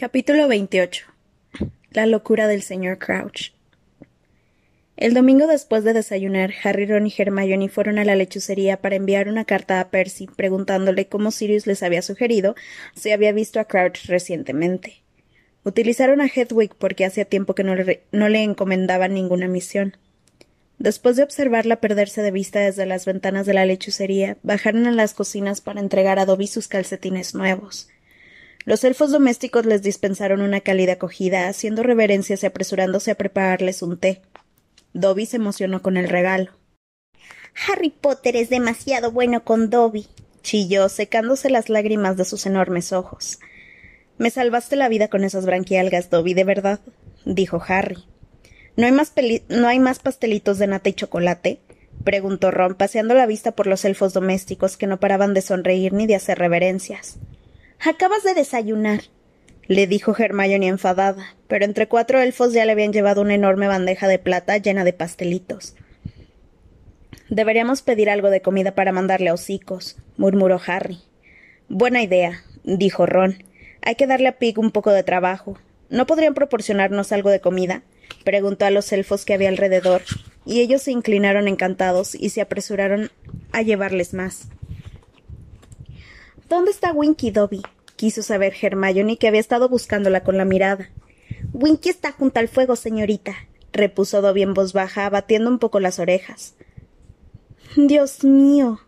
Capítulo 28 La locura del señor Crouch El domingo después de desayunar, Harry, Ron y Hermione fueron a la lechucería para enviar una carta a Percy preguntándole cómo Sirius les había sugerido si había visto a Crouch recientemente. Utilizaron a Hedwig porque hacía tiempo que no le, no le encomendaban ninguna misión. Después de observarla perderse de vista desde las ventanas de la lechucería, bajaron a las cocinas para entregar a Dobby sus calcetines nuevos. Los elfos domésticos les dispensaron una cálida acogida, haciendo reverencias y apresurándose a prepararles un té. Dobby se emocionó con el regalo. Harry Potter es demasiado bueno con Dobby, chilló, secándose las lágrimas de sus enormes ojos. Me salvaste la vida con esas branquialgas, Dobby, de verdad, dijo Harry. ¿No hay más, ¿No hay más pastelitos de nata y chocolate? preguntó Ron, paseando la vista por los elfos domésticos que no paraban de sonreír ni de hacer reverencias. Acabas de desayunar, le dijo Hermione enfadada, pero entre cuatro elfos ya le habían llevado una enorme bandeja de plata llena de pastelitos. Deberíamos pedir algo de comida para mandarle a hocicos, murmuró Harry. Buena idea, dijo Ron. Hay que darle a Pig un poco de trabajo. ¿No podrían proporcionarnos algo de comida? preguntó a los elfos que había alrededor, y ellos se inclinaron encantados y se apresuraron a llevarles más. ¿Dónde está Winky Dobby? quiso saber Hermione, que había estado buscándola con la mirada. Winky está junto al fuego, señorita, repuso Dobby en voz baja, abatiendo un poco las orejas. Dios mío.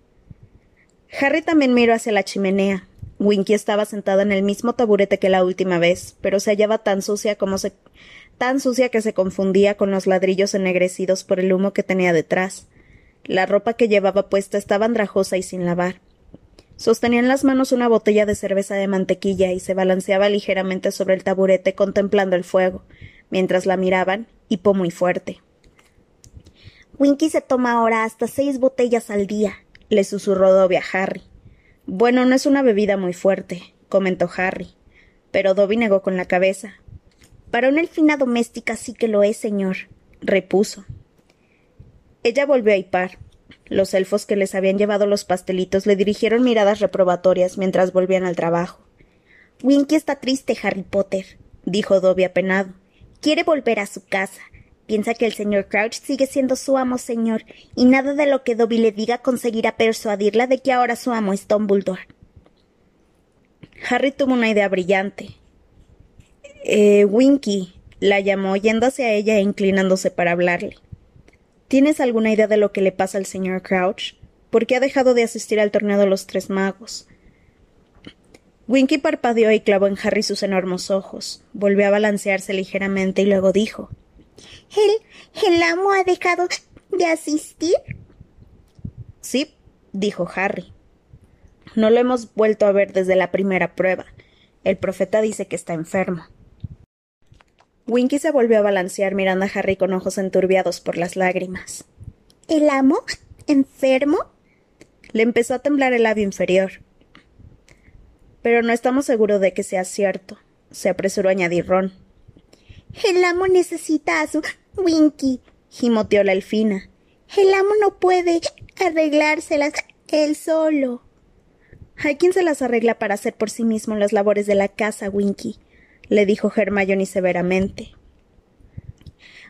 Harry también miró hacia la chimenea. Winky estaba sentada en el mismo taburete que la última vez, pero se hallaba tan sucia como se tan sucia que se confundía con los ladrillos ennegrecidos por el humo que tenía detrás. La ropa que llevaba puesta estaba andrajosa y sin lavar. Sostenía en las manos una botella de cerveza de mantequilla y se balanceaba ligeramente sobre el taburete contemplando el fuego, mientras la miraban, hipó muy fuerte. Winky se toma ahora hasta seis botellas al día, le susurró Dobby a Harry. Bueno, no es una bebida muy fuerte, comentó Harry. Pero Dobby negó con la cabeza. Para una elfina doméstica sí que lo es, señor, repuso. Ella volvió a hipar. Los elfos que les habían llevado los pastelitos le dirigieron miradas reprobatorias mientras volvían al trabajo. Winky está triste, Harry Potter, dijo Dobby apenado. Quiere volver a su casa. Piensa que el señor Crouch sigue siendo su amo, señor, y nada de lo que Dobby le diga conseguirá persuadirla de que ahora su amo es Dumbledore. Harry tuvo una idea brillante. Eh, Winky, la llamó yendo hacia ella e inclinándose para hablarle. ¿Tienes alguna idea de lo que le pasa al señor Crouch? ¿Por qué ha dejado de asistir al torneo de los tres magos? Winky parpadeó y clavó en Harry sus enormes ojos. Volvió a balancearse ligeramente y luego dijo ¿El, el amo ha dejado de asistir? Sí, dijo Harry. No lo hemos vuelto a ver desde la primera prueba. El profeta dice que está enfermo. Winky se volvió a balancear mirando a Harry con ojos enturbiados por las lágrimas. ¿El amo? ¿Enfermo? Le empezó a temblar el labio inferior. Pero no estamos seguros de que sea cierto, se apresuró a añadir Ron. El amo necesita a su Winky, gimoteó la elfina. El amo no puede arreglárselas él solo. Hay quien se las arregla para hacer por sí mismo las labores de la casa, Winky, le dijo Hermione severamente.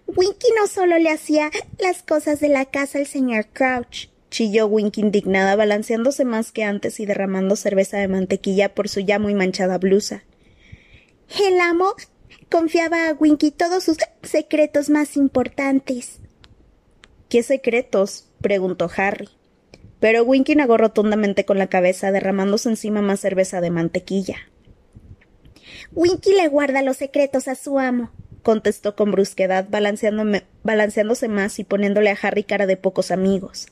Winky no solo le hacía las cosas de la casa al señor Crouch, chilló Winky indignada, balanceándose más que antes y derramando cerveza de mantequilla por su ya muy manchada blusa. El amo confiaba a Winky todos sus secretos más importantes. ¿Qué secretos? preguntó Harry. Pero Winky negó rotundamente con la cabeza, derramándose encima más cerveza de mantequilla. Winky le guarda los secretos a su amo, contestó con brusquedad, balanceándose más y poniéndole a Harry cara de pocos amigos.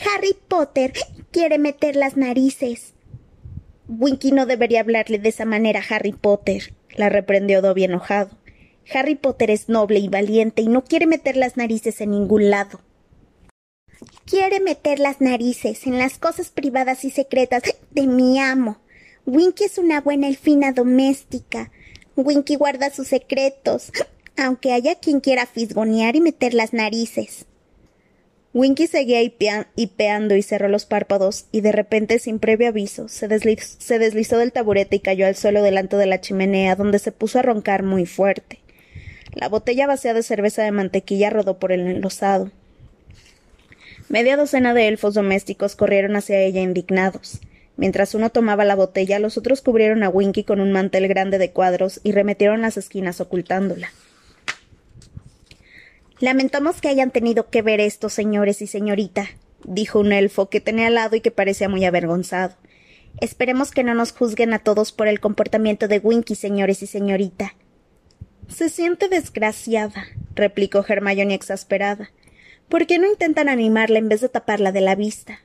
Harry Potter quiere meter las narices. Winky no debería hablarle de esa manera a Harry Potter, la reprendió Dobby enojado. Harry Potter es noble y valiente y no quiere meter las narices en ningún lado. Quiere meter las narices en las cosas privadas y secretas de mi amo, Winky es una buena elfina doméstica. Winky guarda sus secretos, aunque haya quien quiera fisgonear y meter las narices. Winky seguía hipeando y cerró los párpados, y de repente, sin previo aviso, se deslizó, del taburete y cayó al suelo delante de la chimenea, donde se puso a roncar muy fuerte. La botella vacía de cerveza de mantequilla rodó por el enlosado. Media docena de elfos domésticos corrieron hacia ella indignados. Mientras uno tomaba la botella, los otros cubrieron a Winky con un mantel grande de cuadros y remetieron las esquinas ocultándola. Lamentamos que hayan tenido que ver esto, señores y señorita, dijo un elfo que tenía al lado y que parecía muy avergonzado. Esperemos que no nos juzguen a todos por el comportamiento de Winky, señores y señorita. Se siente desgraciada, replicó Hermione exasperada. ¿Por qué no intentan animarla en vez de taparla de la vista?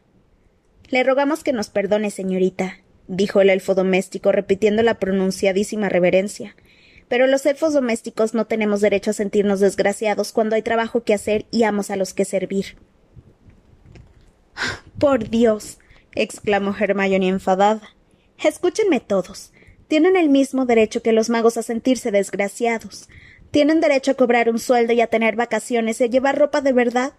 Le rogamos que nos perdone, señorita, dijo el elfo doméstico, repitiendo la pronunciadísima reverencia pero los elfos domésticos no tenemos derecho a sentirnos desgraciados cuando hay trabajo que hacer y amos a los que servir. Por Dios. exclamó Hermione enfadada. Escúchenme todos. Tienen el mismo derecho que los magos a sentirse desgraciados. Tienen derecho a cobrar un sueldo y a tener vacaciones y a llevar ropa de verdad.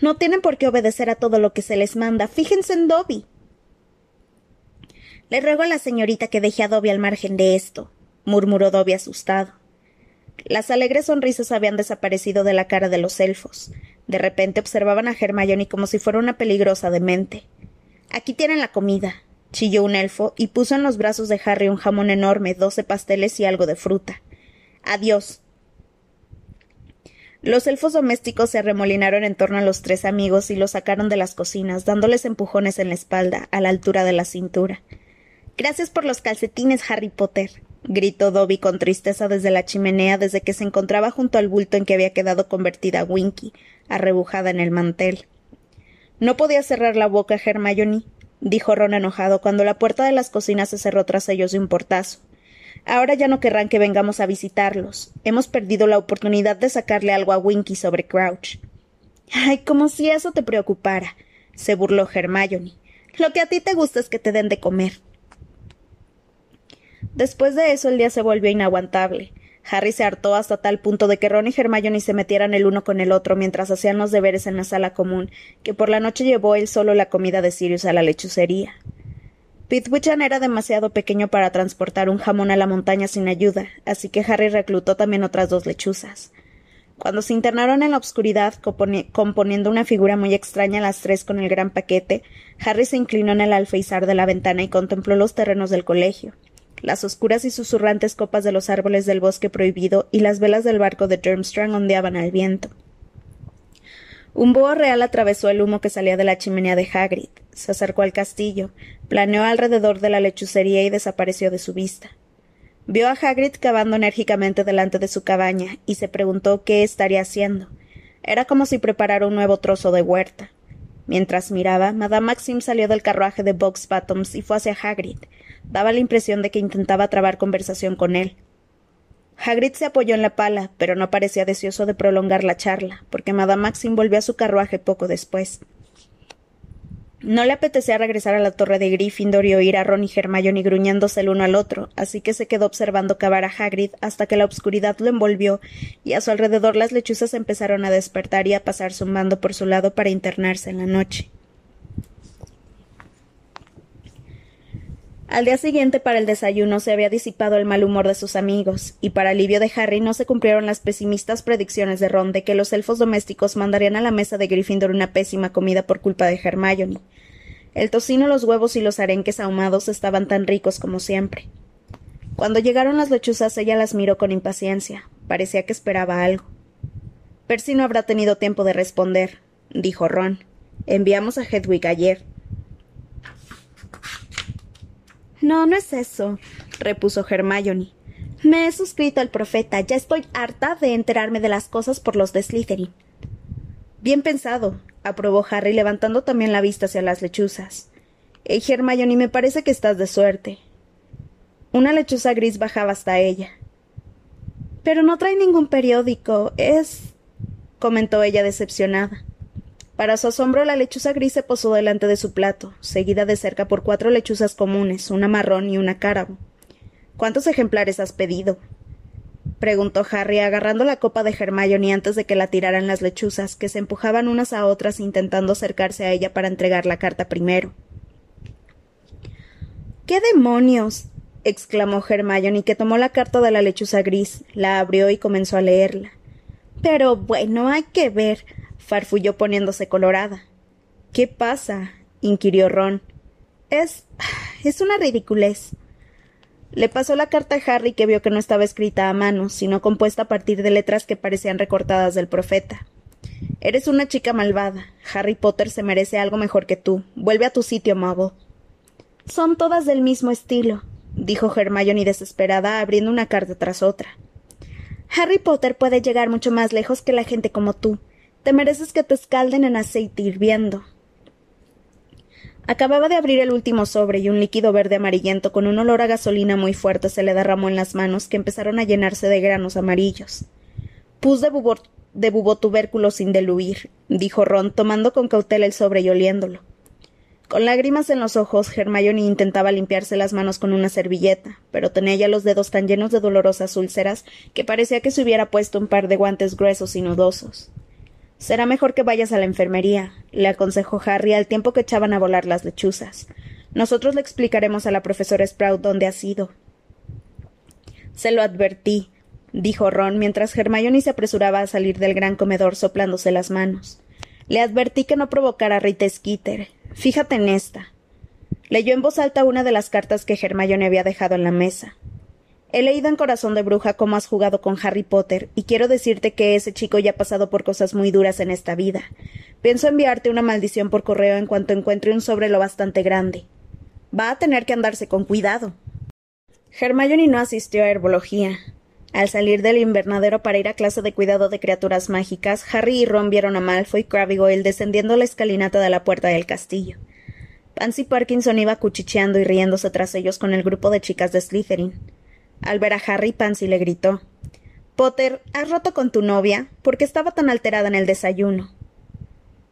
No tienen por qué obedecer a todo lo que se les manda. Fíjense en Dobby. Le ruego a la señorita que deje a Dobby al margen de esto, murmuró Dobby asustado. Las alegres sonrisas habían desaparecido de la cara de los elfos. De repente observaban a Hermione como si fuera una peligrosa demente. Aquí tienen la comida, chilló un elfo y puso en los brazos de Harry un jamón enorme, doce pasteles y algo de fruta. Adiós. Los elfos domésticos se arremolinaron en torno a los tres amigos y los sacaron de las cocinas, dándoles empujones en la espalda, a la altura de la cintura. Gracias por los calcetines, Harry Potter, gritó Dobby con tristeza desde la chimenea desde que se encontraba junto al bulto en que había quedado convertida Winky, arrebujada en el mantel. No podía cerrar la boca Hermione, dijo Ron enojado cuando la puerta de las cocinas se cerró tras ellos de un portazo. Ahora ya no querrán que vengamos a visitarlos. Hemos perdido la oportunidad de sacarle algo a Winky sobre Crouch. Ay, como si eso te preocupara, se burló Hermione. Lo que a ti te gusta es que te den de comer. Después de eso el día se volvió inaguantable. Harry se hartó hasta tal punto de que Ron y Hermione se metieran el uno con el otro mientras hacían los deberes en la sala común, que por la noche llevó él solo la comida de Sirius a la lechucería. Pitwichan era demasiado pequeño para transportar un jamón a la montaña sin ayuda, así que Harry reclutó también otras dos lechuzas. Cuando se internaron en la oscuridad, componiendo una figura muy extraña las tres con el gran paquete, Harry se inclinó en el alféizar de la ventana y contempló los terrenos del colegio las oscuras y susurrantes copas de los árboles del bosque prohibido y las velas del barco de Durmstrang ondeaban al viento. Un búho real atravesó el humo que salía de la chimenea de Hagrid, se acercó al castillo, planeó alrededor de la lechucería y desapareció de su vista. Vio a Hagrid cavando enérgicamente delante de su cabaña y se preguntó qué estaría haciendo. Era como si preparara un nuevo trozo de huerta. Mientras miraba, Madame Maxim salió del carruaje de Box Bottoms y fue hacia Hagrid, Daba la impresión de que intentaba trabar conversación con él. Hagrid se apoyó en la pala, pero no parecía deseoso de prolongar la charla, porque Madame Maxim volvió a su carruaje poco después. No le apetecía regresar a la torre de Gryffindor y oír a Ron y Hermione gruñéndose el uno al otro, así que se quedó observando cavar a Hagrid hasta que la obscuridad lo envolvió y a su alrededor las lechuzas empezaron a despertar y a pasar zumbando por su lado para internarse en la noche. Al día siguiente para el desayuno se había disipado el mal humor de sus amigos, y para alivio de Harry no se cumplieron las pesimistas predicciones de Ron de que los elfos domésticos mandarían a la mesa de Gryffindor una pésima comida por culpa de Hermione. El tocino, los huevos y los arenques ahumados estaban tan ricos como siempre. Cuando llegaron las lechuzas ella las miró con impaciencia. Parecía que esperaba algo. Percy no habrá tenido tiempo de responder, dijo Ron. Enviamos a Hedwig ayer. No, no es eso, repuso Hermione. Me he suscrito al profeta. Ya estoy harta de enterarme de las cosas por los de Slytherin. Bien pensado, aprobó Harry, levantando también la vista hacia las lechuzas. Hey, Hermione, me parece que estás de suerte. Una lechuza gris bajaba hasta ella. Pero no trae ningún periódico. Es. comentó ella decepcionada. Para su asombro, la lechuza gris se posó delante de su plato, seguida de cerca por cuatro lechuzas comunes, una marrón y una cárabo. ¿Cuántos ejemplares has pedido? preguntó Harry, agarrando la copa de Hermione antes de que la tiraran las lechuzas, que se empujaban unas a otras intentando acercarse a ella para entregar la carta primero. ¿Qué demonios? exclamó Hermione, que tomó la carta de la lechuza gris, la abrió y comenzó a leerla. Pero bueno, hay que ver, farfulló poniéndose colorada. ¿Qué pasa? inquirió Ron. Es. es una ridiculez. Le pasó la carta a Harry que vio que no estaba escrita a mano, sino compuesta a partir de letras que parecían recortadas del profeta. Eres una chica malvada. Harry Potter se merece algo mejor que tú. Vuelve a tu sitio, mago. Son todas del mismo estilo, dijo Hermione desesperada, abriendo una carta tras otra. Harry Potter puede llegar mucho más lejos que la gente como tú. Te mereces que te escalden en aceite hirviendo. Acababa de abrir el último sobre y un líquido verde amarillento con un olor a gasolina muy fuerte se le derramó en las manos que empezaron a llenarse de granos amarillos. Pus de, de bubotubérculo sin deluir, dijo Ron, tomando con cautela el sobre y oliéndolo. Con lágrimas en los ojos, Hermione intentaba limpiarse las manos con una servilleta, pero tenía ya los dedos tan llenos de dolorosas úlceras que parecía que se hubiera puesto un par de guantes gruesos y nudosos. Será mejor que vayas a la enfermería, le aconsejó Harry al tiempo que echaban a volar las lechuzas. Nosotros le explicaremos a la profesora Sprout dónde ha sido. Se lo advertí, dijo Ron mientras Hermione se apresuraba a salir del gran comedor soplándose las manos. Le advertí que no provocara a Rita Skeeter. Fíjate en esta. Leyó en voz alta una de las cartas que Hermione había dejado en la mesa. He leído en Corazón de Bruja cómo has jugado con Harry Potter, y quiero decirte que ese chico ya ha pasado por cosas muy duras en esta vida. Pienso enviarte una maldición por correo en cuanto encuentre un sobre lo bastante grande. Va a tener que andarse con cuidado. Hermione no asistió a herbología. Al salir del invernadero para ir a clase de cuidado de criaturas mágicas, Harry y Ron vieron a Malfoy y Crabbe Goyle descendiendo la escalinata de la puerta del castillo. Pansy Parkinson iba cuchicheando y riéndose tras ellos con el grupo de chicas de Slytherin. Al ver a Harry, Pansy le gritó Potter, ¿has roto con tu novia? ¿Por qué estaba tan alterada en el desayuno?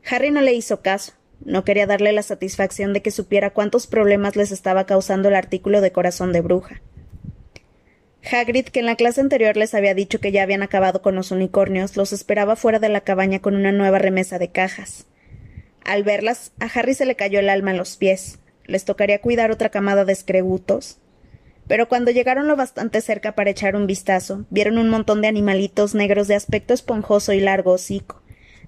Harry no le hizo caso. No quería darle la satisfacción de que supiera cuántos problemas les estaba causando el artículo de corazón de bruja. Hagrid, que en la clase anterior les había dicho que ya habían acabado con los unicornios, los esperaba fuera de la cabaña con una nueva remesa de cajas. Al verlas, a Harry se le cayó el alma en los pies. Les tocaría cuidar otra camada de escrebutos. Pero cuando llegaron lo bastante cerca para echar un vistazo, vieron un montón de animalitos negros de aspecto esponjoso y largo hocico.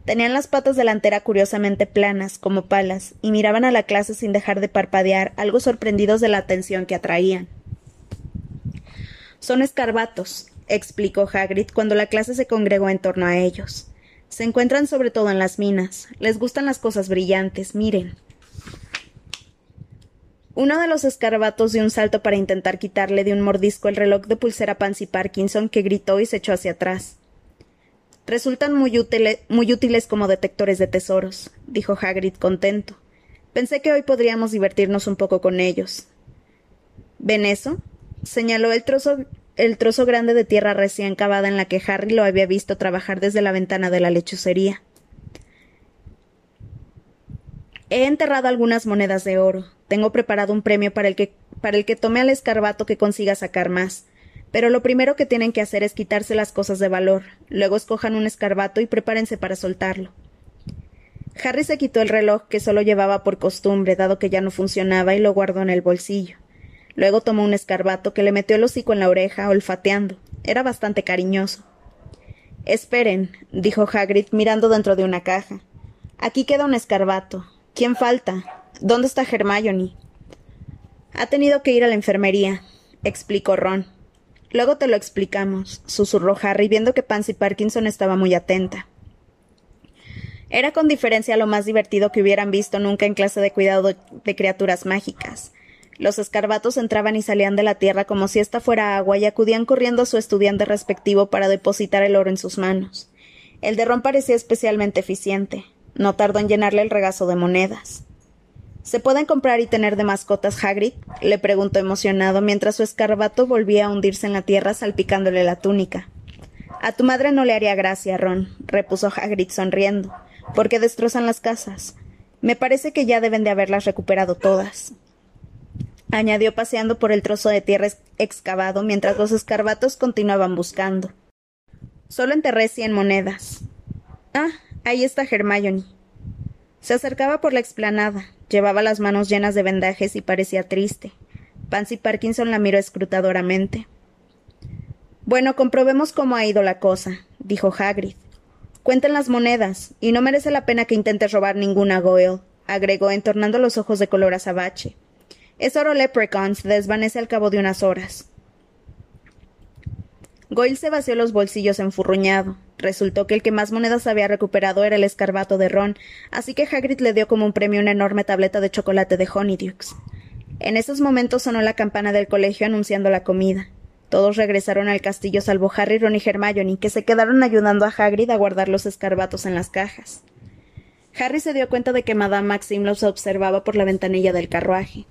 Tenían las patas delanteras curiosamente planas, como palas, y miraban a la clase sin dejar de parpadear, algo sorprendidos de la atención que atraían. Son escarbatos, explicó Hagrid cuando la clase se congregó en torno a ellos. Se encuentran sobre todo en las minas. Les gustan las cosas brillantes. Miren. Uno de los escarbatos dio un salto para intentar quitarle de un mordisco el reloj de pulsera Pansy Parkinson, que gritó y se echó hacia atrás. Resultan muy, muy útiles como detectores de tesoros, dijo Hagrid contento. Pensé que hoy podríamos divertirnos un poco con ellos. ¿Ven eso? señaló el trozo, el trozo grande de tierra recién cavada en la que Harry lo había visto trabajar desde la ventana de la lechucería. He enterrado algunas monedas de oro. Tengo preparado un premio para el que, para el que tome al escarbato que consiga sacar más. Pero lo primero que tienen que hacer es quitarse las cosas de valor. Luego escojan un escarbato y prepárense para soltarlo. Harry se quitó el reloj que solo llevaba por costumbre, dado que ya no funcionaba, y lo guardó en el bolsillo. Luego tomó un escarbato que le metió el hocico en la oreja, olfateando. Era bastante cariñoso. Esperen, dijo Hagrid mirando dentro de una caja. Aquí queda un escarbato. ¿Quién falta? ¿Dónde está Hermione? Ha tenido que ir a la enfermería, explicó Ron. Luego te lo explicamos, susurró Harry, viendo que Pansy Parkinson estaba muy atenta. Era con diferencia lo más divertido que hubieran visto nunca en clase de cuidado de criaturas mágicas. Los escarbatos entraban y salían de la tierra como si ésta fuera agua y acudían corriendo a su estudiante respectivo para depositar el oro en sus manos. El de Ron parecía especialmente eficiente. No tardó en llenarle el regazo de monedas. ¿Se pueden comprar y tener de mascotas Hagrid? le preguntó emocionado mientras su escarbato volvía a hundirse en la tierra salpicándole la túnica. A tu madre no le haría gracia, Ron, repuso Hagrid sonriendo, porque destrozan las casas. Me parece que ya deben de haberlas recuperado todas. añadió paseando por el trozo de tierra excavado mientras los escarbatos continuaban buscando. Solo enterré cien monedas. Ah, ahí está Hermione. Se acercaba por la explanada, llevaba las manos llenas de vendajes y parecía triste. Pansy Parkinson la miró escrutadoramente. Bueno, comprobemos cómo ha ido la cosa, dijo Hagrid. Cuenten las monedas, y no merece la pena que intentes robar ninguna, Goyle, agregó, entornando los ojos de color azabache. Es oro leprechaun se desvanece al cabo de unas horas. Goyle se vació los bolsillos enfurruñado. Resultó que el que más monedas había recuperado era el escarbato de Ron, así que Hagrid le dio como un premio una enorme tableta de chocolate de Honeydukes. En esos momentos sonó la campana del colegio anunciando la comida. Todos regresaron al castillo salvo Harry, Ron y Hermione, que se quedaron ayudando a Hagrid a guardar los escarbatos en las cajas. Harry se dio cuenta de que Madame Maxim los observaba por la ventanilla del carruaje.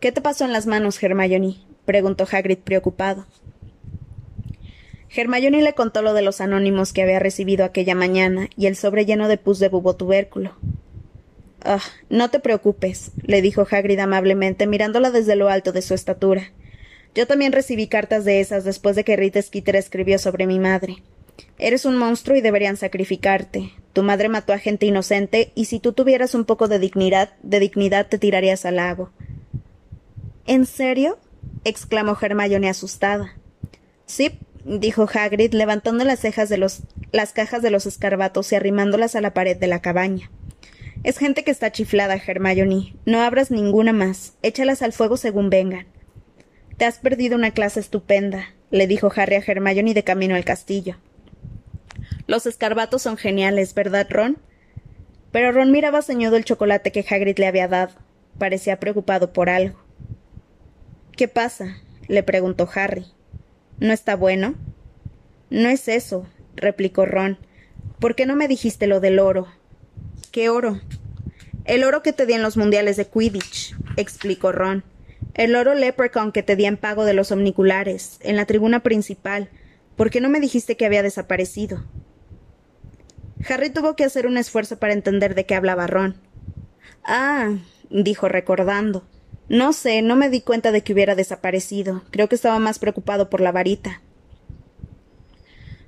¿Qué te pasó en las manos, Hermione? preguntó Hagrid preocupado. Hermione le contó lo de los anónimos que había recibido aquella mañana y el sobre lleno de pus de bubo tubérculo. Ah, no te preocupes, le dijo Hagrid amablemente, mirándola desde lo alto de su estatura. Yo también recibí cartas de esas después de que Rita Skeeter escribió sobre mi madre. Eres un monstruo y deberían sacrificarte. Tu madre mató a gente inocente y si tú tuvieras un poco de dignidad, de dignidad te tirarías al lago. ¿En serio? exclamó Hermione asustada. Sí, dijo Hagrid, levantando las cejas las cajas de los escarbatos y arrimándolas a la pared de la cabaña. Es gente que está chiflada, Hermione. No abras ninguna más. Échalas al fuego según vengan. Te has perdido una clase estupenda, le dijo Harry a Hermione de camino al castillo. Los escarbatos son geniales, ¿verdad, Ron? Pero Ron miraba ceñudo el chocolate que Hagrid le había dado. Parecía preocupado por algo. ¿Qué pasa? le preguntó Harry. ¿No está bueno? No es eso, replicó Ron. ¿Por qué no me dijiste lo del oro? ¿Qué oro? El oro que te di en los mundiales de Quidditch, explicó Ron. El oro leprechaun que te di en pago de los omniculares, en la tribuna principal. ¿Por qué no me dijiste que había desaparecido? Harry tuvo que hacer un esfuerzo para entender de qué hablaba Ron. Ah, dijo recordando. No sé, no me di cuenta de que hubiera desaparecido. Creo que estaba más preocupado por la varita.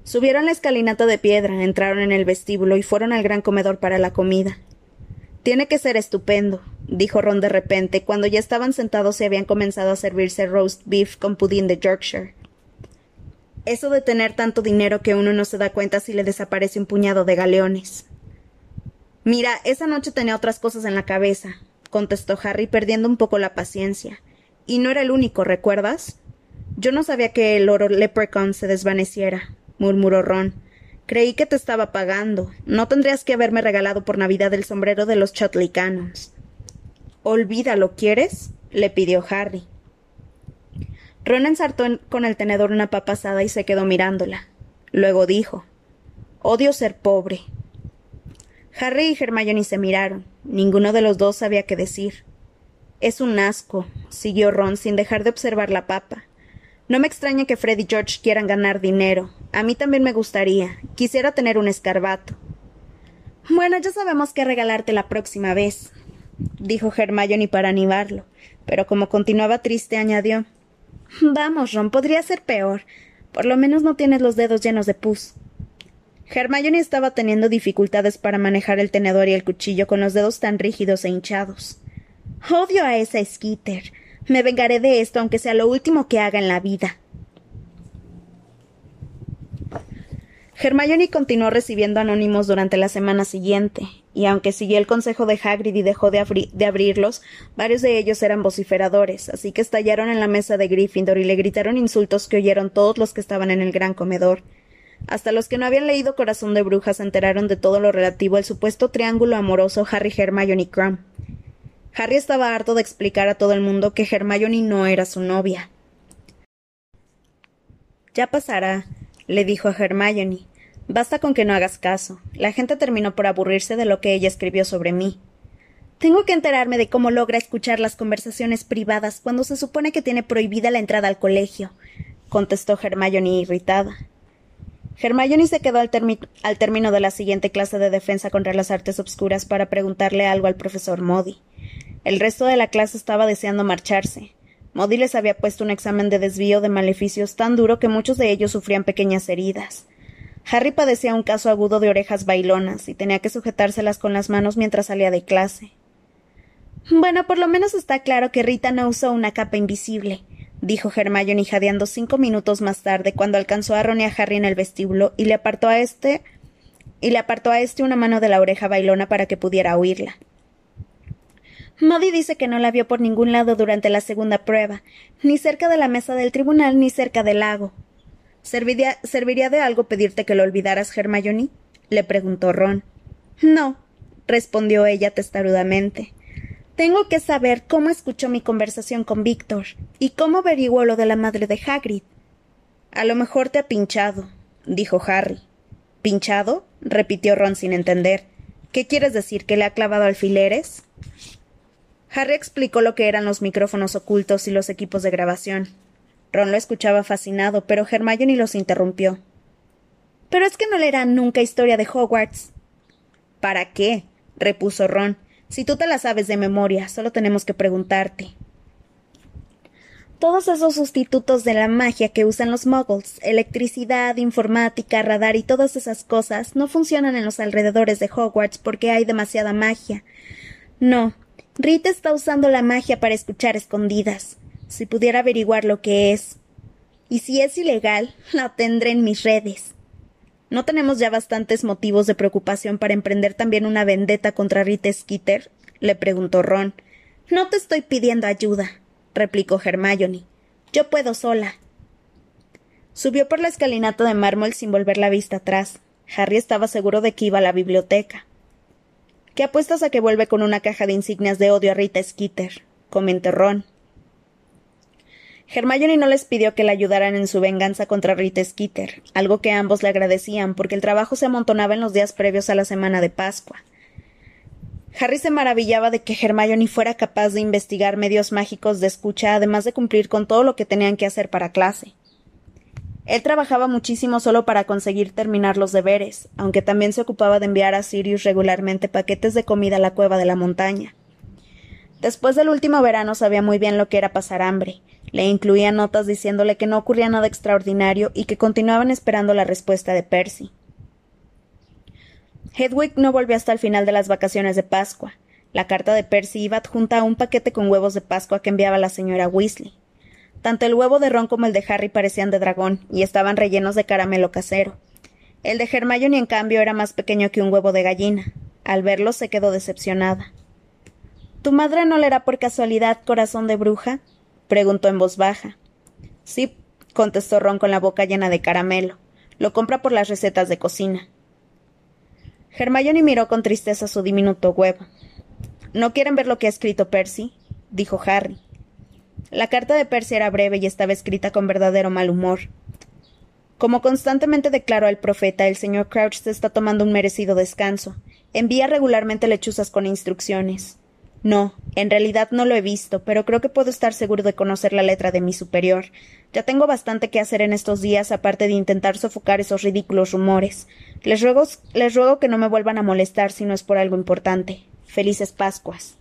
Subieron la escalinata de piedra, entraron en el vestíbulo y fueron al gran comedor para la comida. Tiene que ser estupendo, dijo Ron de repente, cuando ya estaban sentados y habían comenzado a servirse roast beef con pudín de Yorkshire. Eso de tener tanto dinero que uno no se da cuenta si le desaparece un puñado de galeones. Mira, esa noche tenía otras cosas en la cabeza, contestó Harry, perdiendo un poco la paciencia. Y no era el único, ¿recuerdas? Yo no sabía que el oro leprechaun se desvaneciera, murmuró Ron. Creí que te estaba pagando. No tendrías que haberme regalado por Navidad el sombrero de los Chotley Cannons. Olvídalo, ¿quieres? le pidió Harry. Ron ensartó con el tenedor una papa asada y se quedó mirándola. Luego dijo Odio ser pobre. Harry y Hermione se miraron. Ninguno de los dos sabía qué decir. Es un asco, siguió Ron sin dejar de observar la papa. No me extraña que Fred y George quieran ganar dinero. A mí también me gustaría. Quisiera tener un escarbato. Bueno, ya sabemos qué regalarte la próxima vez, dijo Hermione para animarlo, pero como continuaba triste añadió Vamos, Ron, podría ser peor. Por lo menos no tienes los dedos llenos de pus. Hermione estaba teniendo dificultades para manejar el tenedor y el cuchillo con los dedos tan rígidos e hinchados. Odio a esa Skitter. Me vengaré de esto aunque sea lo último que haga en la vida. Hermione continuó recibiendo anónimos durante la semana siguiente, y aunque siguió el consejo de Hagrid y dejó de, de, abrirlos, varios de ellos eran vociferadores, así que estallaron en la mesa de Gryffindor y le gritaron insultos que oyeron todos los que estaban en el gran comedor. Hasta los que no habían leído Corazón de Brujas se enteraron de todo lo relativo al supuesto triángulo amoroso Harry, Hermione y Crumb. Harry estaba harto de explicar a todo el mundo que Hermione no era su novia. Ya pasará, le dijo a Hermione. Basta con que no hagas caso. La gente terminó por aburrirse de lo que ella escribió sobre mí. Tengo que enterarme de cómo logra escuchar las conversaciones privadas cuando se supone que tiene prohibida la entrada al colegio, contestó Hermione irritada. Hermione se quedó al, al, término de la siguiente clase de defensa contra las artes obscuras para preguntarle algo al profesor Modi. El resto de la clase estaba deseando marcharse. Modi les había puesto un examen de desvío de maleficios tan duro que muchos de ellos sufrían pequeñas heridas. Harry padecía un caso agudo de orejas bailonas y tenía que sujetárselas con las manos mientras salía de clase. Bueno, por lo menos está claro que Rita no usó una capa invisible, dijo Hermione jadeando cinco minutos más tarde cuando alcanzó a Ron y a Harry en el vestíbulo y le apartó a este y le apartó a este una mano de la oreja bailona para que pudiera oírla. Modi dice que no la vio por ningún lado durante la segunda prueba, ni cerca de la mesa del tribunal ni cerca del lago. ¿Serviría, ¿Serviría de algo pedirte que lo olvidaras, Hermione? le preguntó Ron. No, respondió ella testarudamente. Tengo que saber cómo escuchó mi conversación con Víctor y cómo averiguó lo de la madre de Hagrid. A lo mejor te ha pinchado, dijo Harry. ¿Pinchado? repitió Ron sin entender. ¿Qué quieres decir? ¿Que le ha clavado alfileres? Harry explicó lo que eran los micrófonos ocultos y los equipos de grabación. Ron lo escuchaba fascinado, pero Hermione los interrumpió. Pero es que no leerán nunca historia de Hogwarts. ¿Para qué? repuso Ron. Si tú te la sabes de memoria, solo tenemos que preguntarte. Todos esos sustitutos de la magia que usan los muggles, electricidad, informática, radar y todas esas cosas, no funcionan en los alrededores de Hogwarts porque hay demasiada magia. No, Rita está usando la magia para escuchar escondidas. Si pudiera averiguar lo que es. Y si es ilegal, la tendré en mis redes. ¿No tenemos ya bastantes motivos de preocupación para emprender también una vendetta contra Rita Skeeter? le preguntó Ron. No te estoy pidiendo ayuda, replicó Hermione. Yo puedo sola. Subió por la escalinata de mármol sin volver la vista atrás. Harry estaba seguro de que iba a la biblioteca. ¿Qué apuestas a que vuelve con una caja de insignias de odio a Rita Skeeter? comentó Ron. Hermione no les pidió que la ayudaran en su venganza contra Rita Skeeter, algo que ambos le agradecían porque el trabajo se amontonaba en los días previos a la semana de Pascua. Harry se maravillaba de que Hermione fuera capaz de investigar medios mágicos de escucha, además de cumplir con todo lo que tenían que hacer para clase. Él trabajaba muchísimo solo para conseguir terminar los deberes, aunque también se ocupaba de enviar a Sirius regularmente paquetes de comida a la cueva de la montaña. Después del último verano sabía muy bien lo que era pasar hambre. Le incluía notas diciéndole que no ocurría nada extraordinario y que continuaban esperando la respuesta de Percy. Hedwig no volvió hasta el final de las vacaciones de Pascua. La carta de Percy iba adjunta a un paquete con huevos de Pascua que enviaba la señora Weasley. Tanto el huevo de Ron como el de Harry parecían de dragón y estaban rellenos de caramelo casero. El de Hermione, en cambio, era más pequeño que un huevo de gallina. Al verlo se quedó decepcionada. ¿Tu madre no le era por casualidad corazón de bruja? preguntó en voz baja. Sí, contestó Ron con la boca llena de caramelo. Lo compra por las recetas de cocina. Hermione miró con tristeza su diminuto huevo. ¿No quieren ver lo que ha escrito Percy? dijo Harry. La carta de Percy era breve y estaba escrita con verdadero mal humor. Como constantemente declaró el profeta, el señor Crouch se está tomando un merecido descanso. Envía regularmente lechuzas con instrucciones. No, en realidad no lo he visto, pero creo que puedo estar seguro de conocer la letra de mi superior. Ya tengo bastante que hacer en estos días, aparte de intentar sofocar esos ridículos rumores. Les ruego, les ruego que no me vuelvan a molestar si no es por algo importante. Felices Pascuas.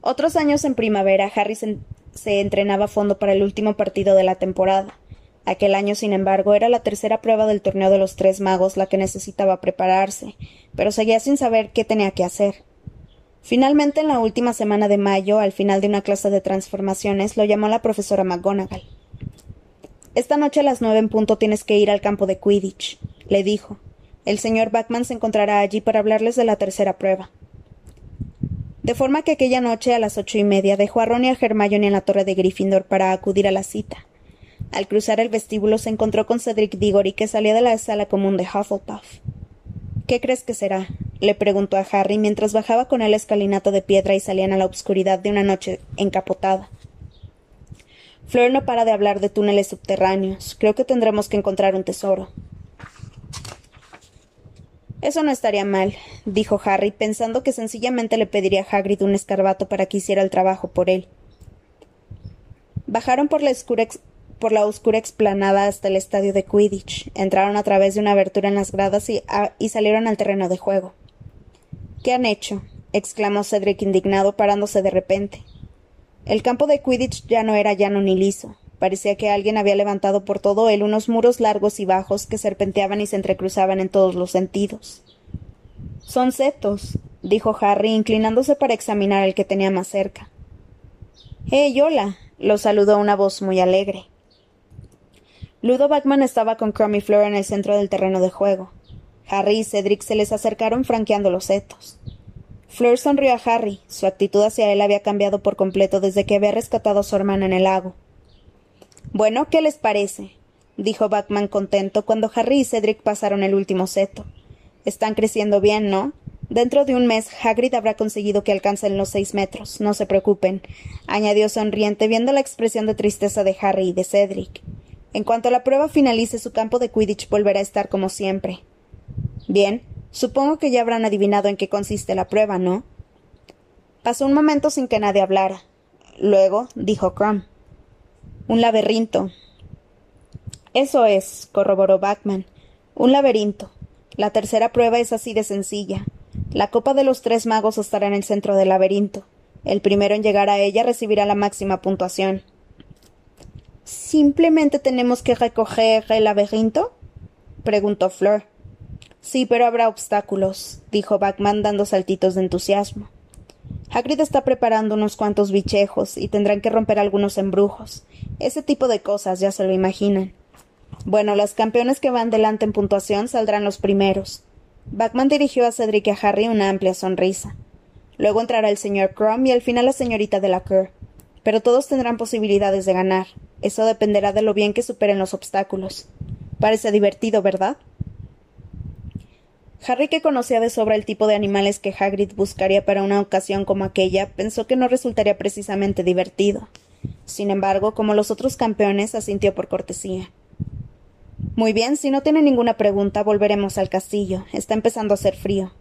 Otros años en primavera, Harry se, entrenaba a fondo para el último partido de la temporada. Aquel año, sin embargo, era la tercera prueba del torneo de los tres magos la que necesitaba prepararse, pero seguía sin saber qué tenía que hacer. Finalmente, en la última semana de mayo, al final de una clase de transformaciones, lo llamó la profesora McGonagall. Esta noche a las nueve en punto tienes que ir al campo de Quidditch, le dijo. El señor Backman se encontrará allí para hablarles de la tercera prueba de forma que aquella noche a las ocho y media dejó a Ron y a Hermione en la torre de Gryffindor para acudir a la cita. Al cruzar el vestíbulo se encontró con Cedric Diggory que salía de la sala común de Hufflepuff. ¿Qué crees que será? le preguntó a Harry mientras bajaba con él escalinata de piedra y salían a la obscuridad de una noche encapotada. Fleur no para de hablar de túneles subterráneos. Creo que tendremos que encontrar un tesoro. Eso no estaría mal, dijo Harry, pensando que sencillamente le pediría a Hagrid un escarbato para que hiciera el trabajo por él. Bajaron por la, por la oscura explanada hasta el estadio de Quidditch, entraron a través de una abertura en las gradas y, y salieron al terreno de juego. ¿Qué han hecho? exclamó Cedric indignado, parándose de repente. El campo de Quidditch ya no era llano ni liso. Parecía que alguien había levantado por todo él unos muros largos y bajos que serpenteaban y se entrecruzaban en todos los sentidos. Son setos, dijo Harry, inclinándose para examinar el que tenía más cerca. ¡Eh, hola! lo saludó una voz muy alegre. Ludo Backman estaba con Crummy Fleur en el centro del terreno de juego. Harry y Cedric se les acercaron franqueando los setos. Fleur sonrió a Harry. Su actitud hacia él había cambiado por completo desde que había rescatado a su hermana en el lago. Bueno, ¿qué les parece? dijo Backman contento cuando Harry y Cedric pasaron el último seto. Están creciendo bien, ¿no? Dentro de un mes Hagrid habrá conseguido que alcancen los seis metros. No se preocupen, añadió sonriente viendo la expresión de tristeza de Harry y de Cedric. En cuanto la prueba finalice, su campo de Quidditch volverá a estar como siempre. Bien, supongo que ya habrán adivinado en qué consiste la prueba, ¿no? Pasó un momento sin que nadie hablara. Luego dijo Crumb. Un laberinto. Eso es, corroboró Backman. Un laberinto. La tercera prueba es así de sencilla. La copa de los tres magos estará en el centro del laberinto. El primero en llegar a ella recibirá la máxima puntuación. ¿Simplemente tenemos que recoger el laberinto? preguntó Fleur. Sí, pero habrá obstáculos, dijo Backman dando saltitos de entusiasmo. Hagrid está preparando unos cuantos bichejos y tendrán que romper algunos embrujos. Ese tipo de cosas ya se lo imaginan. Bueno, los campeones que van delante en puntuación saldrán los primeros. Backman dirigió a Cedric y a Harry una amplia sonrisa. Luego entrará el señor Crumb y al final la señorita Delacour. Pero todos tendrán posibilidades de ganar. Eso dependerá de lo bien que superen los obstáculos. Parece divertido, ¿verdad? Harry, que conocía de sobra el tipo de animales que Hagrid buscaría para una ocasión como aquella, pensó que no resultaría precisamente divertido. Sin embargo, como los otros campeones, asintió por cortesía. Muy bien, si no tiene ninguna pregunta, volveremos al castillo. Está empezando a hacer frío.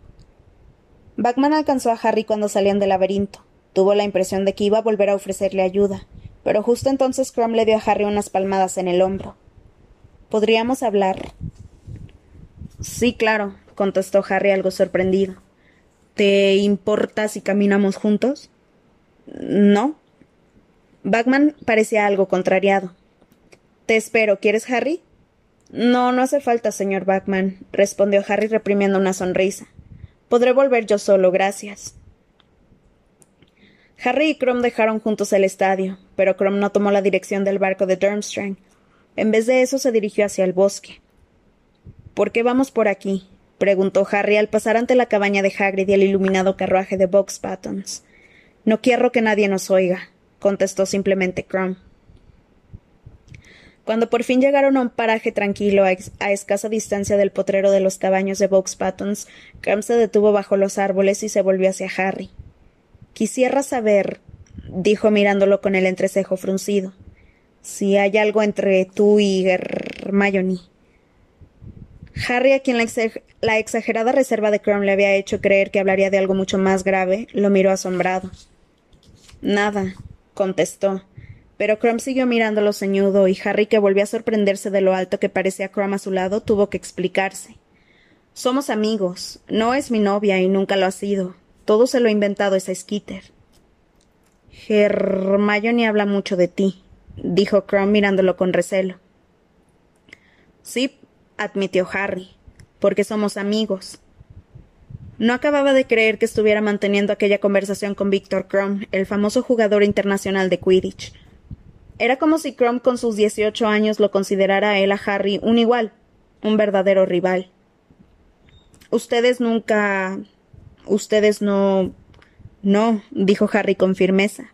Bagman alcanzó a Harry cuando salían del laberinto. Tuvo la impresión de que iba a volver a ofrecerle ayuda, pero justo entonces Crumb le dio a Harry unas palmadas en el hombro. ¿Podríamos hablar? Sí, claro, contestó Harry algo sorprendido. ¿Te importa si caminamos juntos? No. Bagman parecía algo contrariado. Te espero. ¿Quieres, Harry? No, no hace falta, señor Bagman, respondió Harry reprimiendo una sonrisa. Podré volver yo solo, gracias. Harry y Crom dejaron juntos el estadio, pero Crom no tomó la dirección del barco de Durmstrang. En vez de eso se dirigió hacia el bosque. ¿Por qué vamos por aquí? preguntó Harry al pasar ante la cabaña de Hagrid y el iluminado carruaje de Box Buttons. No quiero que nadie nos oiga, contestó simplemente Crum. Cuando por fin llegaron a un paraje tranquilo a, escasa distancia del potrero de los cabaños de Box Buttons, Crum se detuvo bajo los árboles y se volvió hacia Harry. Quisiera saber, dijo mirándolo con el entrecejo fruncido, si hay algo entre tú y Hermione. Harry, a quien la, exagerada reserva de Crumb le había hecho creer que hablaría de algo mucho más grave, lo miró asombrado. Nada, contestó. Pero Crumb siguió mirándolo ceñudo y Harry, que volvió a sorprenderse de lo alto que parecía Crumb a su lado, tuvo que explicarse. Somos amigos. No es mi novia y nunca lo ha sido. Todo se lo ha inventado esa Skitter. Hermione habla mucho de ti, dijo Crumb mirándolo con recelo. Sí, admitió Harry, porque somos amigos. No acababa de creer que estuviera manteniendo aquella conversación con Victor Crumb, el famoso jugador internacional de Quidditch. Era como si Crumb con sus dieciocho años lo considerara a él a Harry un igual, un verdadero rival. Ustedes nunca. Ustedes no. No, dijo Harry con firmeza.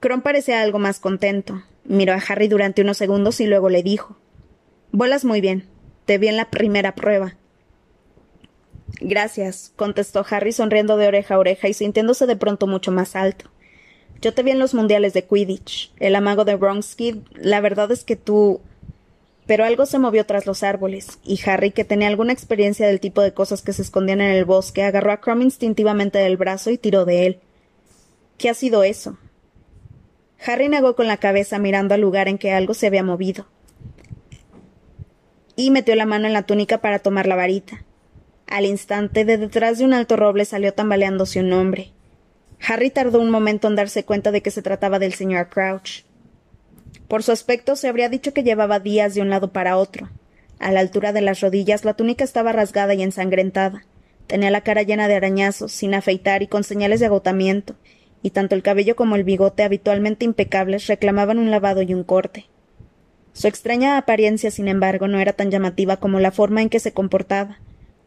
Crumb parecía algo más contento. Miró a Harry durante unos segundos y luego le dijo Vuelas muy bien. Te vi en la primera prueba. Gracias, contestó Harry sonriendo de oreja a oreja y sintiéndose de pronto mucho más alto. Yo te vi en los mundiales de Quidditch. El amago de Bronski, la verdad es que tú. Pero algo se movió tras los árboles, y Harry, que tenía alguna experiencia del tipo de cosas que se escondían en el bosque, agarró a Crumb instintivamente del brazo y tiró de él. ¿Qué ha sido eso? Harry negó con la cabeza mirando al lugar en que algo se había movido y metió la mano en la túnica para tomar la varita. Al instante, de detrás de un alto roble salió tambaleándose un hombre. Harry tardó un momento en darse cuenta de que se trataba del señor Crouch. Por su aspecto se habría dicho que llevaba días de un lado para otro. A la altura de las rodillas la túnica estaba rasgada y ensangrentada. Tenía la cara llena de arañazos, sin afeitar y con señales de agotamiento, y tanto el cabello como el bigote, habitualmente impecables, reclamaban un lavado y un corte. Su extraña apariencia, sin embargo, no era tan llamativa como la forma en que se comportaba.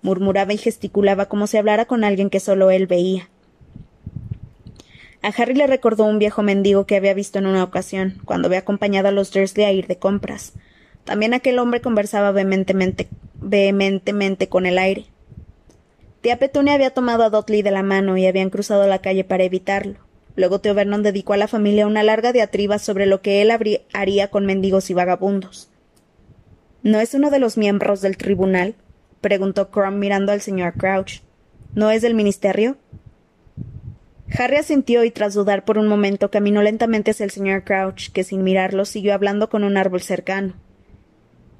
Murmuraba y gesticulaba como si hablara con alguien que solo él veía. A Harry le recordó un viejo mendigo que había visto en una ocasión, cuando había acompañado a los Dursley a ir de compras. También aquel hombre conversaba vehementemente, vehementemente con el aire. Tía Petunia había tomado a Dudley de la mano y habían cruzado la calle para evitarlo. Luego Tío Vernon dedicó a la familia una larga diatriba sobre lo que él haría con mendigos y vagabundos. ¿No es uno de los miembros del tribunal? preguntó Crumb mirando al señor Crouch. ¿No es del ministerio? Harry asintió y tras dudar por un momento caminó lentamente hacia el señor Crouch, que sin mirarlo siguió hablando con un árbol cercano.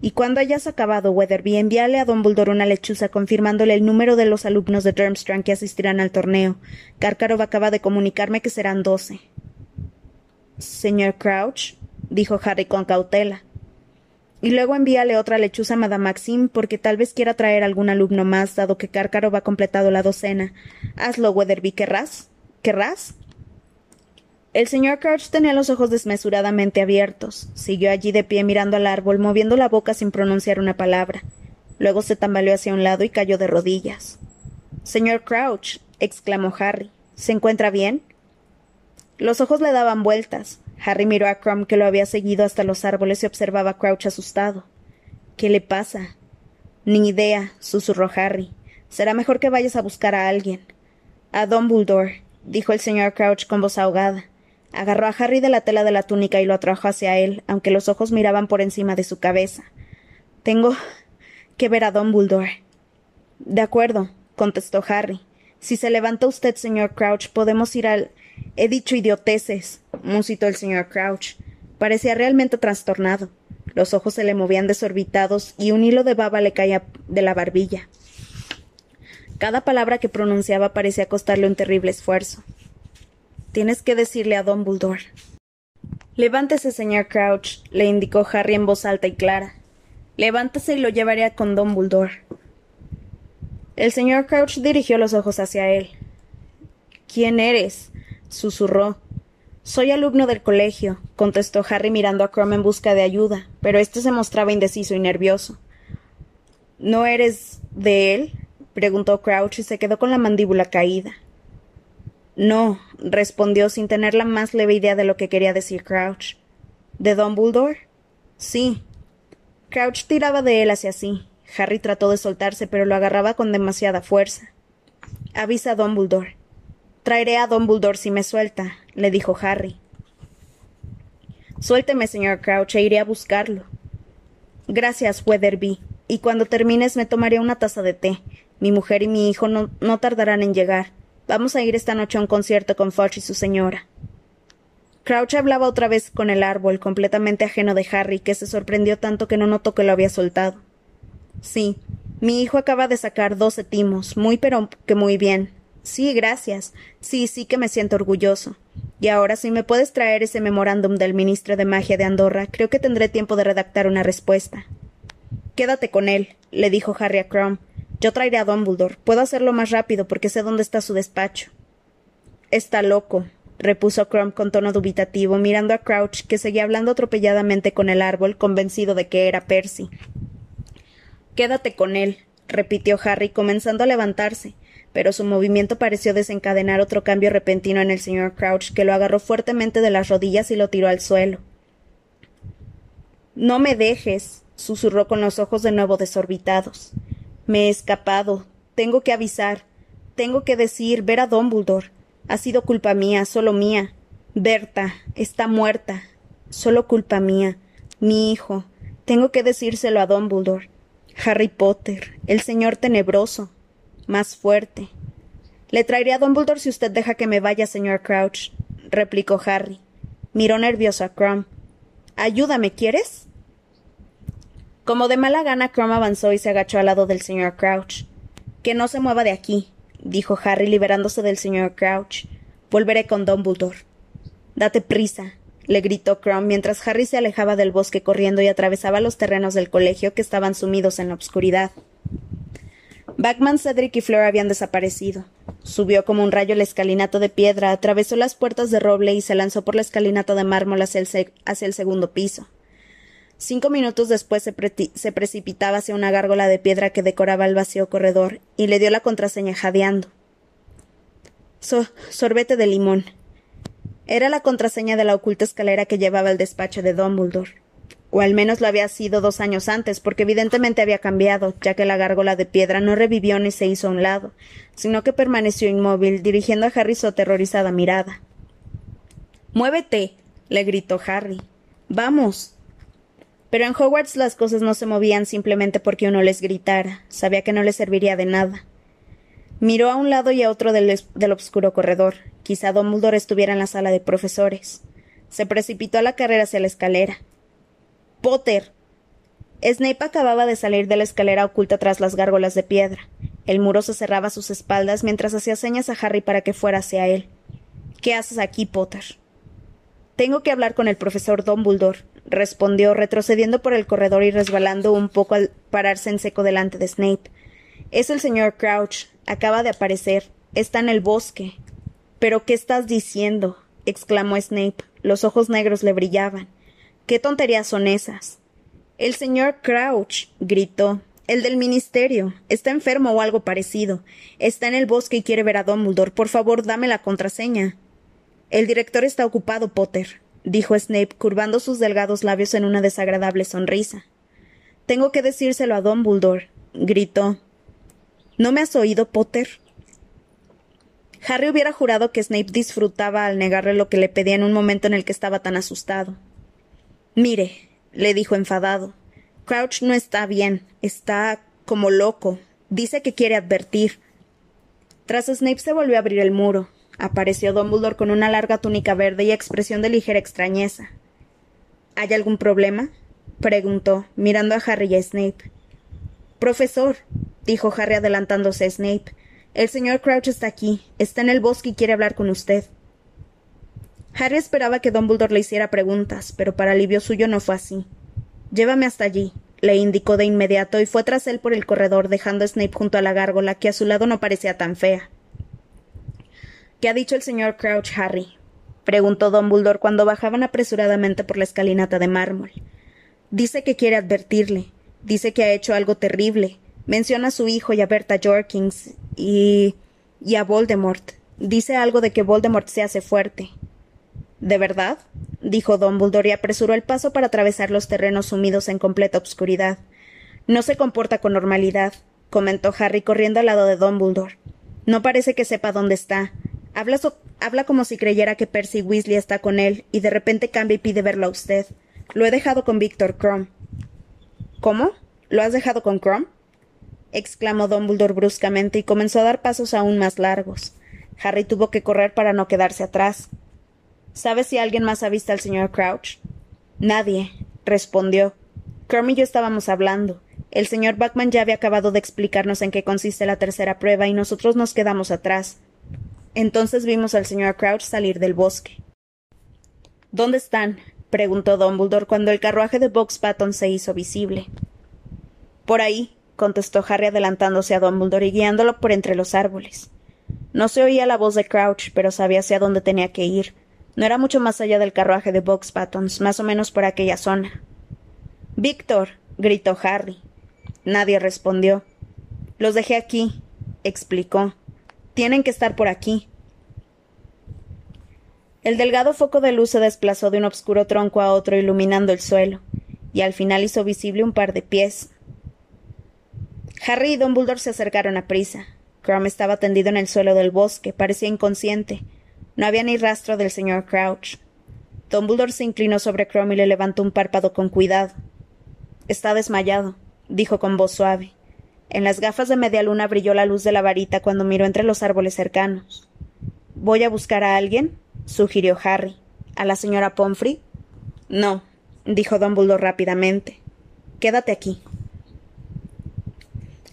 Y cuando hayas acabado, Weatherby, envíale a Dumbledore una lechuza confirmándole el número de los alumnos de Durmstrang que asistirán al torneo. Karkarov acaba de comunicarme que serán doce. Señor Crouch, dijo Harry con cautela. Y luego envíale otra lechuza a Madame Maxim, porque tal vez quiera traer algún alumno más, dado que Karkarov ha completado la docena. Hazlo, Weatherby, ¿querrás? ¿Querrás? El señor Crouch tenía los ojos desmesuradamente abiertos. Siguió allí de pie mirando al árbol, moviendo la boca sin pronunciar una palabra. Luego se tambaleó hacia un lado y cayó de rodillas. Señor Crouch, exclamó Harry, ¿se encuentra bien? Los ojos le daban vueltas. Harry miró a Crumb que lo había seguido hasta los árboles y observaba a Crouch asustado. ¿Qué le pasa? Ni idea, susurró Harry. Será mejor que vayas a buscar a alguien. A Dumbledore, dijo el señor Crouch con voz ahogada. Agarró a Harry de la tela de la túnica y lo atrajo hacia él, aunque los ojos miraban por encima de su cabeza. Tengo que ver a Dumbledore. De acuerdo, contestó Harry. Si se levanta usted, señor Crouch, podemos ir al. He dicho idioteces, musitó el señor Crouch. Parecía realmente trastornado. Los ojos se le movían desorbitados y un hilo de baba le caía de la barbilla. Cada palabra que pronunciaba parecía costarle un terrible esfuerzo. Tienes que decirle a Dumbledore. Levántese, señor Crouch, le indicó Harry en voz alta y clara. Levántese y lo llevaré con Dumbledore. El señor Crouch dirigió los ojos hacia él. ¿Quién eres? susurró. Soy alumno del colegio, contestó Harry mirando a Crumb en busca de ayuda, pero éste se mostraba indeciso y nervioso. ¿No eres de él? Preguntó Crouch y se quedó con la mandíbula caída. No, respondió sin tener la más leve idea de lo que quería decir Crouch. ¿De Dumbledore? Sí. Crouch tiraba de él hacia sí. Harry trató de soltarse, pero lo agarraba con demasiada fuerza. Avisa a Dumbledore. Traeré a Dumbledore si me suelta, le dijo Harry. Suélteme, señor Crouch, e iré a buscarlo. Gracias, Weatherby. Y cuando termines me tomaré una taza de té. Mi mujer y mi hijo no, no tardarán en llegar. Vamos a ir esta noche a un concierto con Fudge y su señora. Crouch hablaba otra vez con el árbol, completamente ajeno de Harry, que se sorprendió tanto que no notó que lo había soltado. Sí, mi hijo acaba de sacar doce timos, muy pero que muy bien. Sí, gracias. Sí, sí que me siento orgulloso. Y ahora, si me puedes traer ese memorándum del ministro de magia de Andorra, creo que tendré tiempo de redactar una respuesta. Quédate con él, le dijo Harry a Crumb. Yo traeré a Dumbledore. Puedo hacerlo más rápido porque sé dónde está su despacho. Está loco, repuso Crumb con tono dubitativo, mirando a Crouch, que seguía hablando atropelladamente con el árbol, convencido de que era Percy. Quédate con él, repitió Harry, comenzando a levantarse, pero su movimiento pareció desencadenar otro cambio repentino en el señor Crouch, que lo agarró fuertemente de las rodillas y lo tiró al suelo. No me dejes, susurró con los ojos de nuevo desorbitados. Me he escapado. Tengo que avisar. Tengo que decir, ver a Dumbledore. Ha sido culpa mía, solo mía. Berta está muerta. Solo culpa mía. Mi hijo. Tengo que decírselo a Dumbledore. Harry Potter, el señor tenebroso. Más fuerte. Le traeré a Dumbledore si usted deja que me vaya, señor Crouch, replicó Harry. Miró nervioso a Crumb. Ayúdame, ¿quieres? Como de mala gana, Crumb avanzó y se agachó al lado del señor Crouch. Que no se mueva de aquí, dijo Harry liberándose del señor Crouch. Volveré con Dumbledore. Date prisa, le gritó Crumb mientras Harry se alejaba del bosque corriendo y atravesaba los terrenos del colegio que estaban sumidos en la oscuridad. Backman, Cedric y Fleur habían desaparecido. Subió como un rayo el escalinato de piedra, atravesó las puertas de roble y se lanzó por la escalinata de mármol hacia el, segundo piso. Cinco minutos después se, precipitaba hacia una gárgola de piedra que decoraba el vacío corredor y le dio la contraseña jadeando. sorbete de limón. Era la contraseña de la oculta escalera que llevaba al despacho de Dumbledore o al menos lo había sido dos años antes, porque evidentemente había cambiado, ya que la gárgola de piedra no revivió ni se hizo a un lado, sino que permaneció inmóvil, dirigiendo a Harry su aterrorizada mirada. Muévete. le gritó Harry. Vamos. Pero en Hogwarts las cosas no se movían simplemente porque uno les gritara. Sabía que no les serviría de nada. Miró a un lado y a otro del, del oscuro corredor. Quizá Dumbledore estuviera en la sala de profesores. Se precipitó a la carrera hacia la escalera. Potter. Snape acababa de salir de la escalera oculta tras las gárgolas de piedra. El muro se cerraba a sus espaldas mientras hacía señas a Harry para que fuera hacia él. ¿Qué haces aquí, Potter? Tengo que hablar con el profesor Dumbledore, respondió, retrocediendo por el corredor y resbalando un poco al pararse en seco delante de Snape. Es el señor Crouch. Acaba de aparecer. Está en el bosque. ¿Pero qué estás diciendo? exclamó Snape. Los ojos negros le brillaban. ¿Qué tonterías son esas? El señor Crouch, gritó. El del ministerio. Está enfermo o algo parecido. Está en el bosque y quiere ver a Dumbledore. Por favor, dame la contraseña. El director está ocupado, Potter, dijo Snape, curvando sus delgados labios en una desagradable sonrisa. Tengo que decírselo a Dumbledore, gritó. ¿No me has oído, Potter? Harry hubiera jurado que Snape disfrutaba al negarle lo que le pedía en un momento en el que estaba tan asustado. Mire, le dijo enfadado. Crouch no está bien, está como loco. Dice que quiere advertir. Tras Snape se volvió a abrir el muro. Apareció Dumbledore con una larga túnica verde y expresión de ligera extrañeza. ¿Hay algún problema? preguntó, mirando a Harry y a Snape. Profesor, dijo Harry adelantándose a Snape, el señor Crouch está aquí, está en el bosque y quiere hablar con usted. Harry esperaba que Dumbledore le hiciera preguntas, pero para alivio suyo no fue así. Llévame hasta allí, le indicó de inmediato y fue tras él por el corredor, dejando a Snape junto a la gárgola, que a su lado no parecía tan fea. ¿Qué ha dicho el señor Crouch, Harry? preguntó Dumbledore cuando bajaban apresuradamente por la escalinata de mármol. Dice que quiere advertirle. Dice que ha hecho algo terrible. Menciona a su hijo y a Berta Jorkins y. y a Voldemort. Dice algo de que Voldemort se hace fuerte. ¿De verdad? dijo Dumbledore y apresuró el paso para atravesar los terrenos sumidos en completa obscuridad. No se comporta con normalidad, comentó Harry corriendo al lado de Dumbledore. No parece que sepa dónde está. Habla, habla como si creyera que Percy Weasley está con él y de repente cambia y pide verlo a usted. Lo he dejado con Víctor Crumb. ¿Cómo? ¿Lo has dejado con Crumb? exclamó Dumbledore bruscamente y comenzó a dar pasos aún más largos. Harry tuvo que correr para no quedarse atrás. ¿Sabes si alguien más ha visto al señor Crouch? Nadie, respondió. Crumb y yo estábamos hablando. El señor Buckman ya había acabado de explicarnos en qué consiste la tercera prueba y nosotros nos quedamos atrás. Entonces vimos al señor Crouch salir del bosque. ¿Dónde están? preguntó Dumbledore cuando el carruaje de Box Patton se hizo visible. Por ahí, contestó Harry adelantándose a Dumbledore y guiándolo por entre los árboles. No se oía la voz de Crouch, pero sabía hacia dónde tenía que ir. No era mucho más allá del carruaje de Box Pattons, más o menos por aquella zona. Víctor. gritó Harry. Nadie respondió. Los dejé aquí, explicó. Tienen que estar por aquí. El delgado foco de luz se desplazó de un obscuro tronco a otro iluminando el suelo, y al final hizo visible un par de pies. Harry y Dumbledore se acercaron a prisa. Crumb estaba tendido en el suelo del bosque, parecía inconsciente, no había ni rastro del señor Crouch. Dumbledore se inclinó sobre Crum y le levantó un párpado con cuidado. Está desmayado, dijo con voz suave. En las gafas de media luna brilló la luz de la varita cuando miró entre los árboles cercanos. ¿Voy a buscar a alguien? sugirió Harry. ¿A la señora Pomfrey? No, dijo Dumbledore rápidamente. Quédate aquí.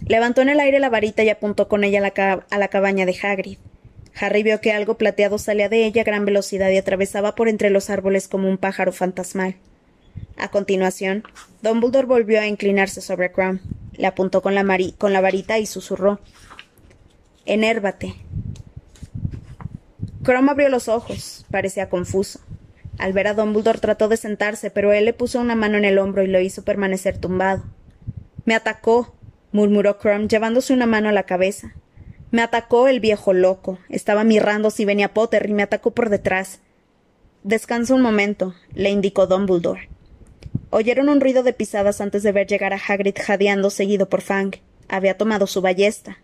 Levantó en el aire la varita y apuntó con ella a la, cabaña de Hagrid. Harry vio que algo plateado salía de ella a gran velocidad y atravesaba por entre los árboles como un pájaro fantasmal. A continuación, Dumbledore volvió a inclinarse sobre Crumb. Le apuntó con la, varita y susurró: Enérvate. Crumb abrió los ojos. Parecía confuso. Al ver a Dumbledore trató de sentarse, pero él le puso una mano en el hombro y lo hizo permanecer tumbado. Me atacó, murmuró Crumb, llevándose una mano a la cabeza. Me atacó el viejo loco. Estaba mirando si venía Potter y me atacó por detrás. Descansa un momento, le indicó Dumbledore. Oyeron un ruido de pisadas antes de ver llegar a Hagrid jadeando seguido por Fang. Había tomado su ballesta.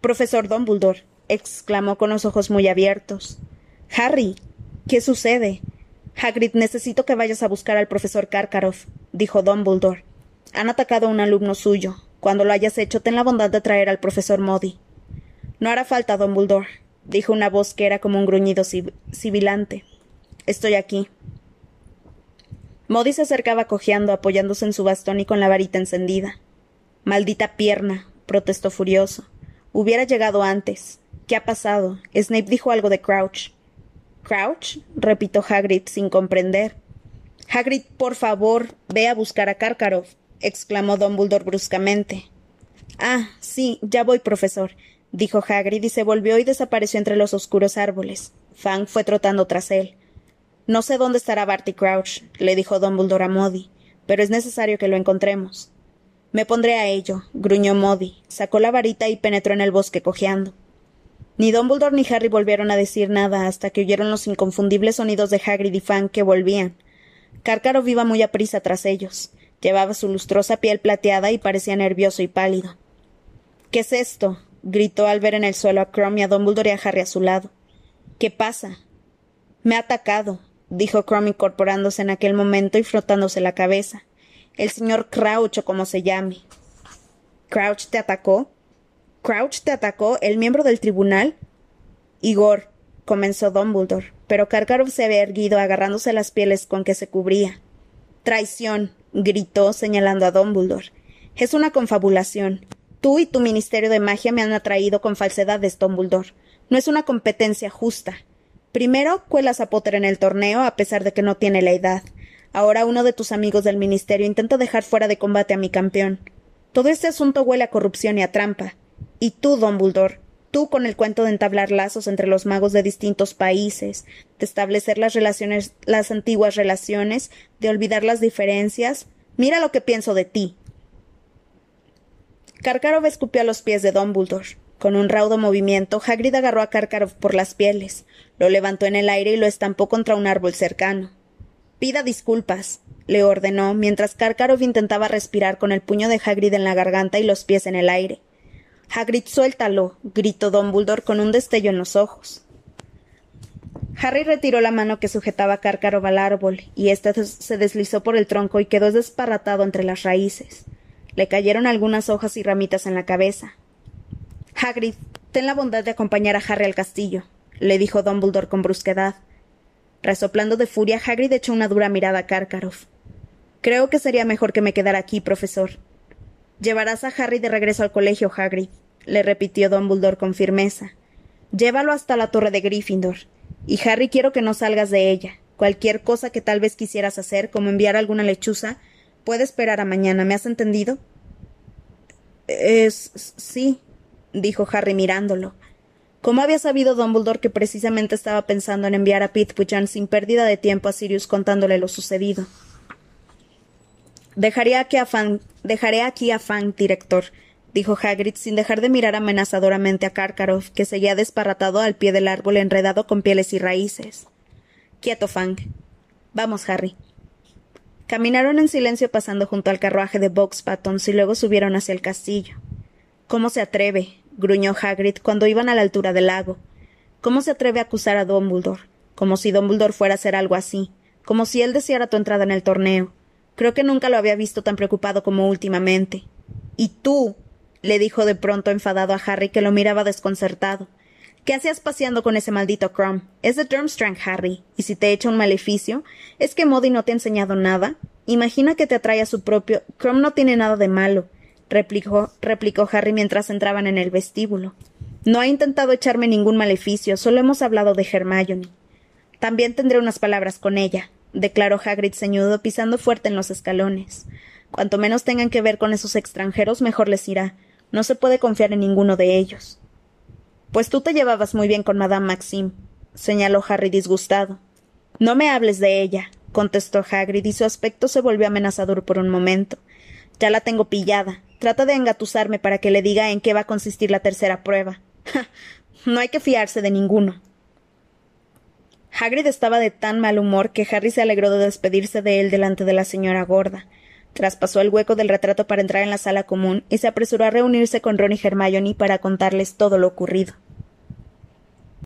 Profesor Dumbledore, exclamó con los ojos muy abiertos. Harry, ¿qué sucede? Hagrid, necesito que vayas a buscar al profesor Karkaroff, dijo Dumbledore. Han atacado a un alumno suyo. Cuando lo hayas hecho, ten la bondad de traer al profesor Modi. No hará falta, don Buldor, dijo una voz que era como un gruñido sibilante. Estoy aquí. Modi se acercaba cojeando, apoyándose en su bastón y con la varita encendida. Maldita pierna, protestó furioso. Hubiera llegado antes. ¿Qué ha pasado? Snape dijo algo de Crouch. ¿Crouch? repitió Hagrid sin comprender. Hagrid, por favor, ve a buscar a Karkaroff exclamó Dumbledore bruscamente. Ah, sí, ya voy, profesor, dijo Hagrid y se volvió y desapareció entre los oscuros árboles. Fang fue trotando tras él. No sé dónde estará Barty Crouch, le dijo Dumbledore a Modi, pero es necesario que lo encontremos. Me pondré a ello, gruñó Modi, sacó la varita y penetró en el bosque cojeando. Ni Dumbledore ni Harry volvieron a decir nada hasta que oyeron los inconfundibles sonidos de Hagrid y Fang que volvían. Cárcaro iba muy aprisa tras ellos. Llevaba su lustrosa piel plateada y parecía nervioso y pálido. ¿Qué es esto? gritó al ver en el suelo a Crumb y a Dumbledore y a Harry a su lado. ¿Qué pasa? Me ha atacado, dijo Crumb incorporándose en aquel momento y frotándose la cabeza. El señor Crouch o como se llame. ¿Crouch te atacó? ¿Crouch te atacó, el miembro del tribunal? Igor, comenzó Dumbledore, pero Karkaroff se había erguido agarrándose las pieles con que se cubría. Traición, gritó señalando a Dumbledore. Es una confabulación. Tú y tu Ministerio de Magia me han atraído con falsedades, Dumbledore. No es una competencia justa. Primero, cuelas a en el torneo a pesar de que no tiene la edad. Ahora uno de tus amigos del Ministerio intenta dejar fuera de combate a mi campeón. Todo este asunto huele a corrupción y a trampa. Y tú, Dumbledore, tú con el cuento de entablar lazos entre los magos de distintos países, de establecer las relaciones, las antiguas relaciones, de olvidar las diferencias. Mira lo que pienso de ti. Karkarov escupió a los pies de Dumbledore. Con un raudo movimiento, Hagrid agarró a Karkarov por las pieles, lo levantó en el aire y lo estampó contra un árbol cercano. Pida disculpas, le ordenó, mientras Karkarov intentaba respirar con el puño de Hagrid en la garganta y los pies en el aire. Hagrid, suéltalo, gritó Dumbledore con un destello en los ojos. Harry retiró la mano que sujetaba Cárcaro al árbol, y éste se deslizó por el tronco y quedó desparratado entre las raíces. Le cayeron algunas hojas y ramitas en la cabeza. Hagrid, ten la bondad de acompañar a Harry al castillo, le dijo Dumbledore con brusquedad. Resoplando de furia, Hagrid echó una dura mirada a Karkaroff. Creo que sería mejor que me quedara aquí, profesor, Llevarás a Harry de regreso al colegio, Hagrid, le repitió Dumbledore con firmeza. Llévalo hasta la torre de Gryffindor. Y Harry quiero que no salgas de ella. Cualquier cosa que tal vez quisieras hacer, como enviar alguna lechuza, puede esperar a mañana. ¿Me has entendido? Es. sí, dijo Harry mirándolo. ¿Cómo había sabido Dumbledore que precisamente estaba pensando en enviar a Pithpujan sin pérdida de tiempo a Sirius contándole lo sucedido? Dejaré aquí a Fang, dejaré aquí a Fang, director, dijo Hagrid sin dejar de mirar amenazadoramente a Karkaroff, que seguía desparratado al pie del árbol enredado con pieles y raíces. Quieto, Fang. Vamos, Harry. Caminaron en silencio pasando junto al carruaje de Box Pattons y luego subieron hacia el castillo. ¿Cómo se atreve? Gruñó Hagrid cuando iban a la altura del lago. ¿Cómo se atreve a acusar a Dumbledore? Como si Dumbledore fuera a hacer algo así, como si él deseara tu entrada en el torneo, Creo que nunca lo había visto tan preocupado como últimamente. Y tú, le dijo de pronto enfadado a Harry, que lo miraba desconcertado. ¿Qué hacías paseando con ese maldito Crumb? Es de Durmstrang, Harry. Y si te echa un maleficio, ¿es que Modi no te ha enseñado nada? Imagina que te atrae a su propio. Crumb no tiene nada de malo. Replicó, replicó Harry mientras entraban en el vestíbulo. No ha intentado echarme ningún maleficio, solo hemos hablado de Hermione. También tendré unas palabras con ella, declaró Hagrid ceñudo, pisando fuerte en los escalones. Cuanto menos tengan que ver con esos extranjeros, mejor les irá. No se puede confiar en ninguno de ellos. Pues tú te llevabas muy bien con Madame Maxime, señaló Harry disgustado. No me hables de ella, contestó Hagrid, y su aspecto se volvió amenazador por un momento. Ya la tengo pillada. Trata de engatusarme para que le diga en qué va a consistir la tercera prueba. no hay que fiarse de ninguno. Hagrid estaba de tan mal humor que Harry se alegró de despedirse de él delante de la señora gorda. Traspasó el hueco del retrato para entrar en la sala común y se apresuró a reunirse con Ron y Hermione para contarles todo lo ocurrido.